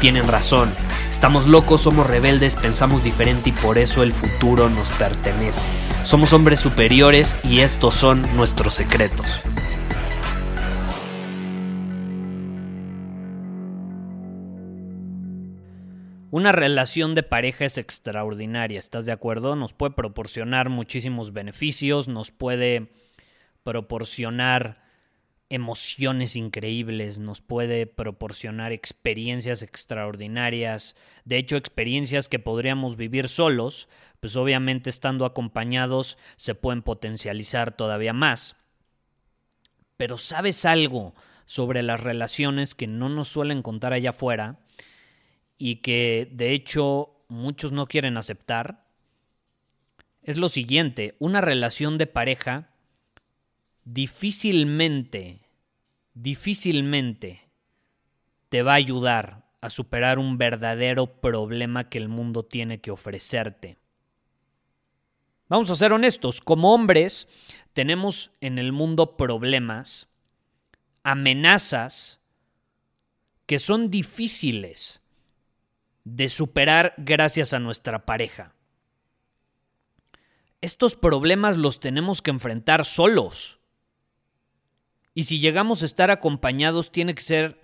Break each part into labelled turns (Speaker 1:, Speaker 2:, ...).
Speaker 1: tienen razón. Estamos locos, somos rebeldes, pensamos diferente y por eso el futuro nos pertenece. Somos hombres superiores y estos son nuestros secretos. Una relación de pareja es extraordinaria, ¿estás de acuerdo? Nos puede proporcionar muchísimos beneficios, nos puede proporcionar emociones increíbles, nos puede proporcionar experiencias extraordinarias, de hecho experiencias que podríamos vivir solos, pues obviamente estando acompañados se pueden potencializar todavía más. Pero ¿sabes algo sobre las relaciones que no nos suelen contar allá afuera? y que de hecho muchos no quieren aceptar es lo siguiente, una relación de pareja difícilmente, difícilmente te va a ayudar a superar un verdadero problema que el mundo tiene que ofrecerte. Vamos a ser honestos, como hombres tenemos en el mundo problemas, amenazas que son difíciles de superar gracias a nuestra pareja. Estos problemas los tenemos que enfrentar solos. Y si llegamos a estar acompañados, tiene que ser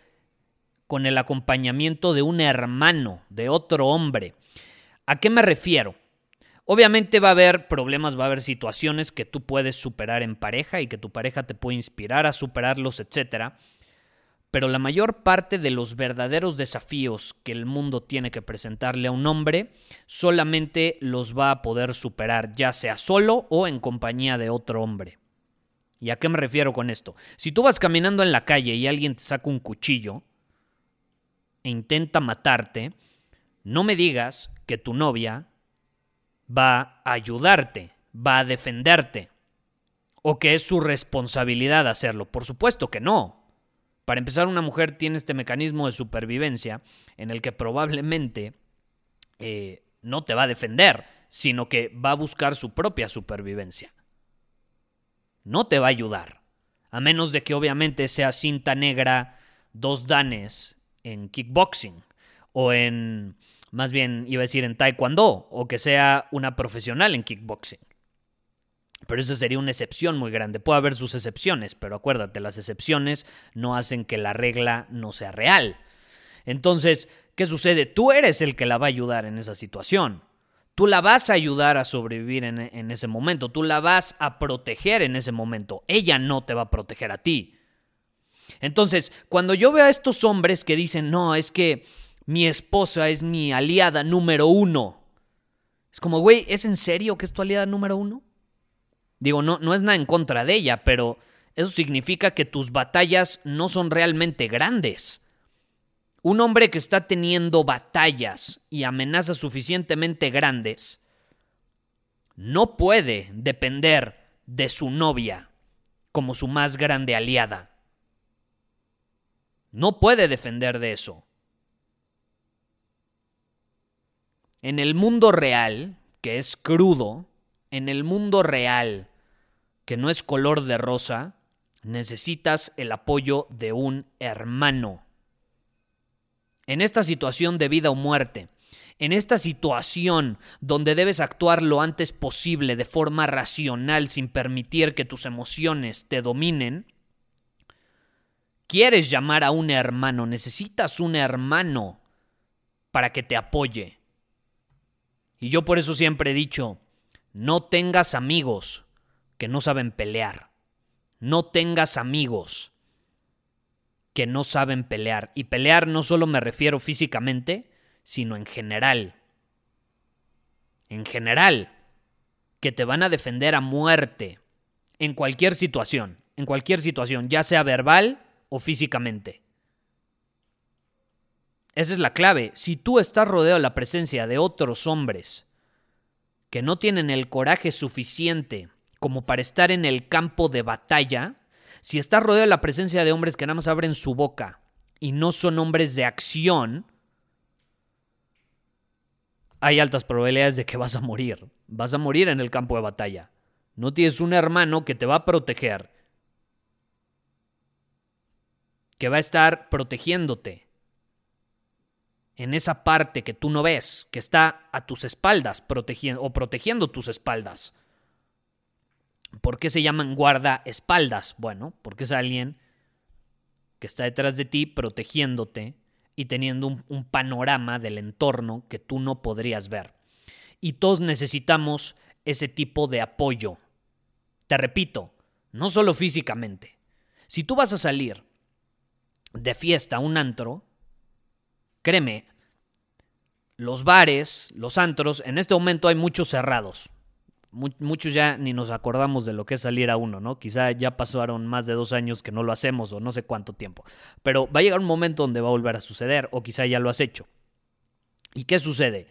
Speaker 1: con el acompañamiento de un hermano, de otro hombre. ¿A qué me refiero? Obviamente va a haber problemas, va a haber situaciones que tú puedes superar en pareja y que tu pareja te puede inspirar a superarlos, etcétera pero la mayor parte de los verdaderos desafíos que el mundo tiene que presentarle a un hombre solamente los va a poder superar, ya sea solo o en compañía de otro hombre. ¿Y a qué me refiero con esto? Si tú vas caminando en la calle y alguien te saca un cuchillo e intenta matarte, no me digas que tu novia va a ayudarte, va a defenderte, o que es su responsabilidad hacerlo. Por supuesto que no. Para empezar, una mujer tiene este mecanismo de supervivencia en el que probablemente eh, no te va a defender, sino que va a buscar su propia supervivencia. No te va a ayudar, a menos de que obviamente sea cinta negra, dos danes en kickboxing o en, más bien iba a decir en taekwondo, o que sea una profesional en kickboxing. Pero esa sería una excepción muy grande. Puede haber sus excepciones, pero acuérdate, las excepciones no hacen que la regla no sea real. Entonces, ¿qué sucede? Tú eres el que la va a ayudar en esa situación. Tú la vas a ayudar a sobrevivir en, ese momento. Tú la vas a proteger en ese momento. Ella no te va a proteger a ti. Entonces, cuando yo veo a estos hombres que dicen, no, es que mi esposa es mi aliada número uno. Es como, güey, ¿es en serio que es tu aliada número uno? Digo, no, no es nada en contra de ella, pero eso significa que tus batallas no son realmente grandes. Un hombre que está teniendo batallas y amenazas suficientemente grandes no puede depender de su novia como su más grande aliada. No puede defender de eso. En el mundo real, que es crudo, en el mundo real, que no es color de rosa, necesitas el apoyo de un hermano. En esta situación de vida o muerte, en esta situación donde debes actuar lo antes posible de forma racional sin permitir que tus emociones te dominen, quieres llamar a un hermano, necesitas un hermano para que te apoye. Y yo por eso siempre he dicho, no tengas amigos que no saben pelear. No tengas amigos que no saben pelear. Y pelear no solo me refiero físicamente, sino en general. en general, que te van a defender a muerte en cualquier situación, en cualquier situación, ya sea verbal o físicamente. Esa es la clave. Si tú estás rodeado de la presencia de otros hombres que no tienen el coraje suficiente como para estar en el campo de batalla, si estás rodeado de la presencia de hombres que nada más abren su boca y no son hombres de acción, hay altas probabilidades de que vas a morir. Vas a morir en el campo de batalla. No tienes un hermano que te va a proteger, que va a estar protegiéndote en esa parte que tú no ves, que está a tus espaldas protegiendo o protegiendo tus espaldas. ¿Por qué se llaman guardaespaldas? Bueno, porque es alguien que está detrás de ti protegiéndote y teniendo un, panorama del entorno que tú no podrías ver. Y todos necesitamos ese tipo de apoyo. Te repito, no solo físicamente. Si tú vas a salir de fiesta a un antro, Créeme, los bares, los antros, en este momento hay muchos cerrados. Muchos ya ni nos acordamos de lo que es salir a uno, ¿no? Quizá ya pasaron más de dos años que no lo hacemos o no sé cuánto tiempo. Pero va a llegar un momento donde va a volver a suceder o quizá ya lo has hecho. ¿Y qué sucede?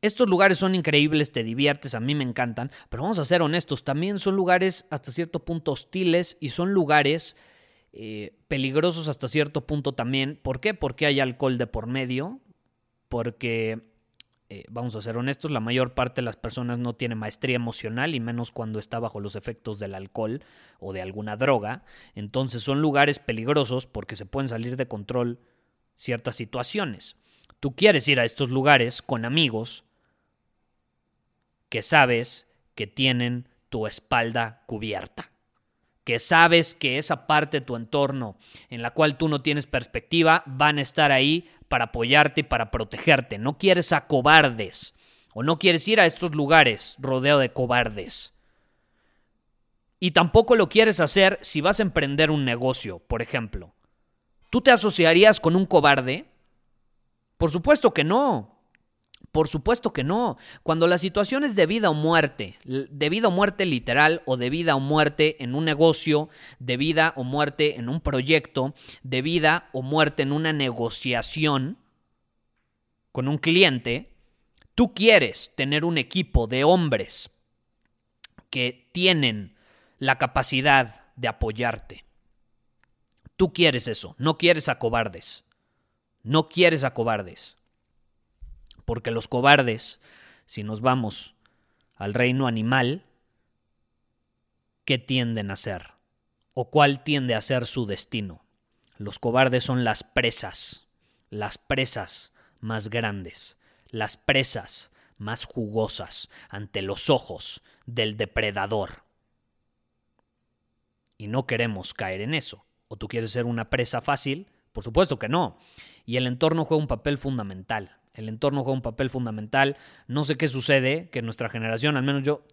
Speaker 1: Estos lugares son increíbles, te diviertes, a mí me encantan, pero vamos a ser honestos, también son lugares hasta cierto punto hostiles y son lugares eh, peligrosos hasta cierto punto también. ¿Por qué? Porque hay alcohol de por medio, porque, eh, vamos a ser honestos, la mayor parte de las personas no tiene maestría emocional y menos cuando está bajo los efectos del alcohol o de alguna droga. Entonces son lugares peligrosos porque se pueden salir de control ciertas situaciones. Tú quieres ir a estos lugares con amigos que sabes que tienen tu espalda cubierta que sabes que esa parte de tu entorno en la cual tú no tienes perspectiva van a estar ahí para apoyarte y para protegerte. No quieres a cobardes o no quieres ir a estos lugares rodeado de cobardes. Y tampoco lo quieres hacer si vas a emprender un negocio, por ejemplo. ¿Tú te asociarías con un cobarde? Por supuesto que no. Por supuesto que no. Cuando la situación es de vida o muerte, de vida o muerte literal o de vida o muerte en un negocio, de vida o muerte en un proyecto, de vida o muerte en una negociación con un cliente, tú quieres tener un equipo de hombres que tienen la capacidad de apoyarte. Tú quieres eso, no quieres a cobardes. No quieres a cobardes porque los cobardes, si nos vamos al reino animal, ¿qué tienden a ser? ¿O cuál tiende a ser su destino? Los cobardes son las presas, las presas más grandes, las presas más jugosas ante los ojos del depredador. Y no queremos caer en eso. ¿O tú quieres ser una presa fácil? Por supuesto que no. Y el entorno juega un papel fundamental. El entorno juega un papel fundamental. No sé qué sucede, que nuestra generación, al menos yo,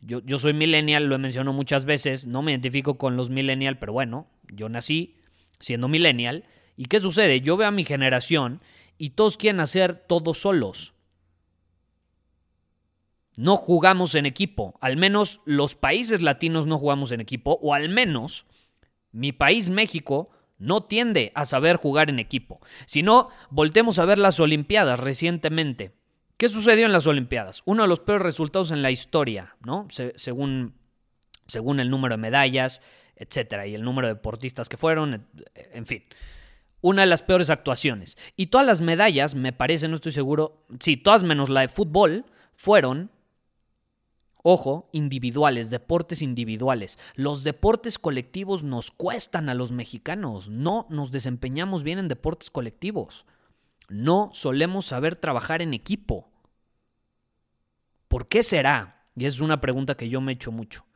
Speaker 1: yo, yo soy millennial, lo he mencionado muchas veces, no me identifico con los millennial, pero bueno, yo nací siendo millennial. ¿Y qué sucede? Yo veo a mi generación y todos quieren hacer todo solos. No jugamos en equipo, al menos los países latinos no jugamos en equipo, o al menos mi país México no tiende a saber jugar en equipo. Si no, voltemos a ver las Olimpiadas recientemente. ¿Qué sucedió en las Olimpiadas? Uno de los peores resultados en la historia, ¿no? según, según el número de medallas, etcétera, y el número de deportistas que fueron, en fin. Una de las peores actuaciones. Y todas las medallas, me parece, no estoy seguro, sí, todas menos la de fútbol, fueron Ojo, individuales, deportes individuales. Los deportes colectivos nos cuestan a los mexicanos. No nos desempeñamos bien en deportes colectivos. No solemos saber trabajar en equipo. ¿Por qué será? Y es una pregunta que yo me he hecho mucho.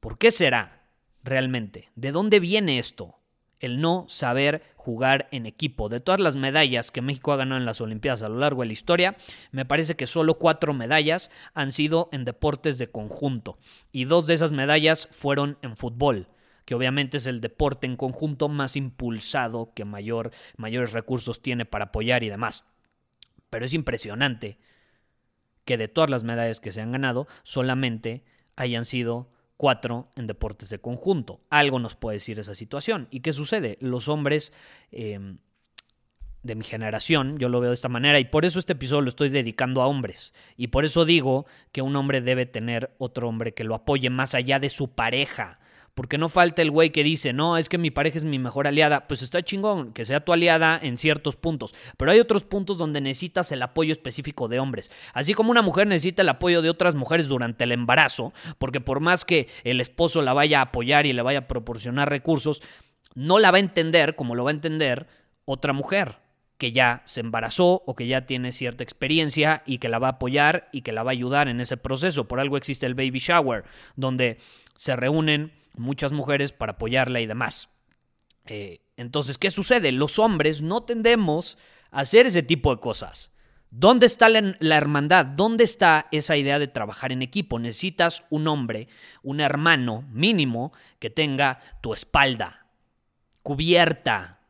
Speaker 1: ¿Por qué será realmente? ¿De dónde viene esto? El no saber jugar en equipo. De todas las medallas que México ha ganado en las Olimpiadas a lo largo de la historia, me parece que solo cuatro medallas han sido en deportes de conjunto y dos de esas medallas fueron en fútbol que obviamente es el deporte en conjunto más impulsado, que mayor, mayores recursos tiene para apoyar y demás. Pero es impresionante que de todas las medallas que se han ganado, solamente hayan sido cuatro en deportes de conjunto. Algo nos puede decir esa situación. ¿Y qué sucede? Los hombres em, de mi generación, yo lo veo de esta manera, y por eso este episodio lo estoy dedicando a hombres. Y por eso digo que un hombre debe tener otro hombre que lo apoye más allá de su pareja. Porque no falta el güey que dice, no, es que mi pareja es mi mejor aliada. Pues está chingón que sea tu aliada en ciertos puntos. Pero hay otros puntos donde necesitas el apoyo específico de hombres. Así como una mujer necesita el apoyo de otras mujeres durante el embarazo, porque por más que el esposo la vaya a apoyar y le vaya a proporcionar recursos, no la va a entender como lo va a entender otra mujer que ya se embarazó o que ya tiene cierta experiencia y que la va a apoyar y que la va a ayudar en ese proceso. Por algo existe el baby shower, donde se reúnen muchas mujeres para apoyarla y demás. Eh, entonces, ¿qué sucede? Los hombres no tendemos a hacer ese tipo de cosas. ¿Dónde está la, la, hermandad? ¿Dónde está esa idea de trabajar en equipo? Necesitas un hombre, un hermano mínimo que tenga tu espalda cubierta,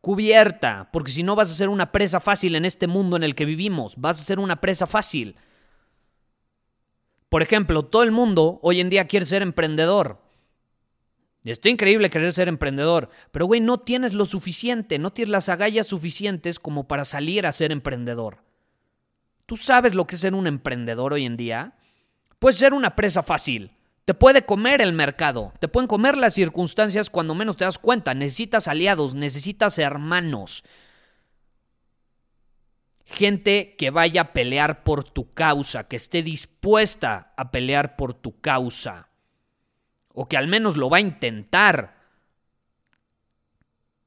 Speaker 1: cubierta, porque si no vas a ser una presa fácil en este mundo en el que vivimos, vas a ser una presa fácil. Por ejemplo, todo el mundo hoy en día quiere ser emprendedor. Está increíble querer ser emprendedor, pero güey, no tienes lo suficiente, no tienes las agallas suficientes como para salir a ser emprendedor. ¿Tú sabes lo que es ser un emprendedor hoy en día? Puedes ser una presa fácil. Te puede comer el mercado, te pueden comer las circunstancias cuando menos te das cuenta. Necesitas aliados, necesitas hermanos. Gente que vaya a pelear por tu causa, que esté dispuesta a pelear por tu causa o que al menos lo va a intentar,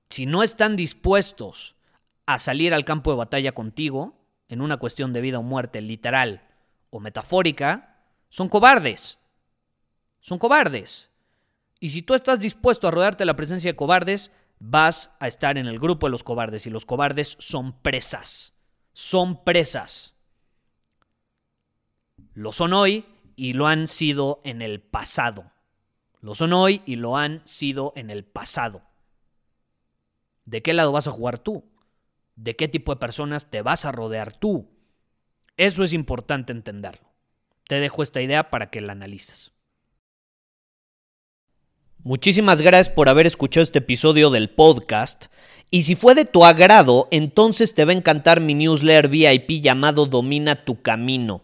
Speaker 1: si no están dispuestos a salir al campo de batalla contigo, en una cuestión de vida o muerte literal o metafórica, son cobardes. Son cobardes. Y si tú estás dispuesto a rodearte la presencia de cobardes, vas a estar en el grupo de los cobardes. Y los cobardes son presas. Son presas. Lo son hoy y lo han sido en el pasado. Lo son hoy y lo han sido en el pasado. ¿De qué lado vas a jugar tú? ¿De qué tipo de personas te vas a rodear tú? Eso es importante entenderlo. Te dejo esta idea para que la analices. Muchísimas gracias por haber escuchado este episodio del podcast. Y si fue de tu agrado, entonces te va a encantar mi newsletter VIP llamado Domina tu Camino.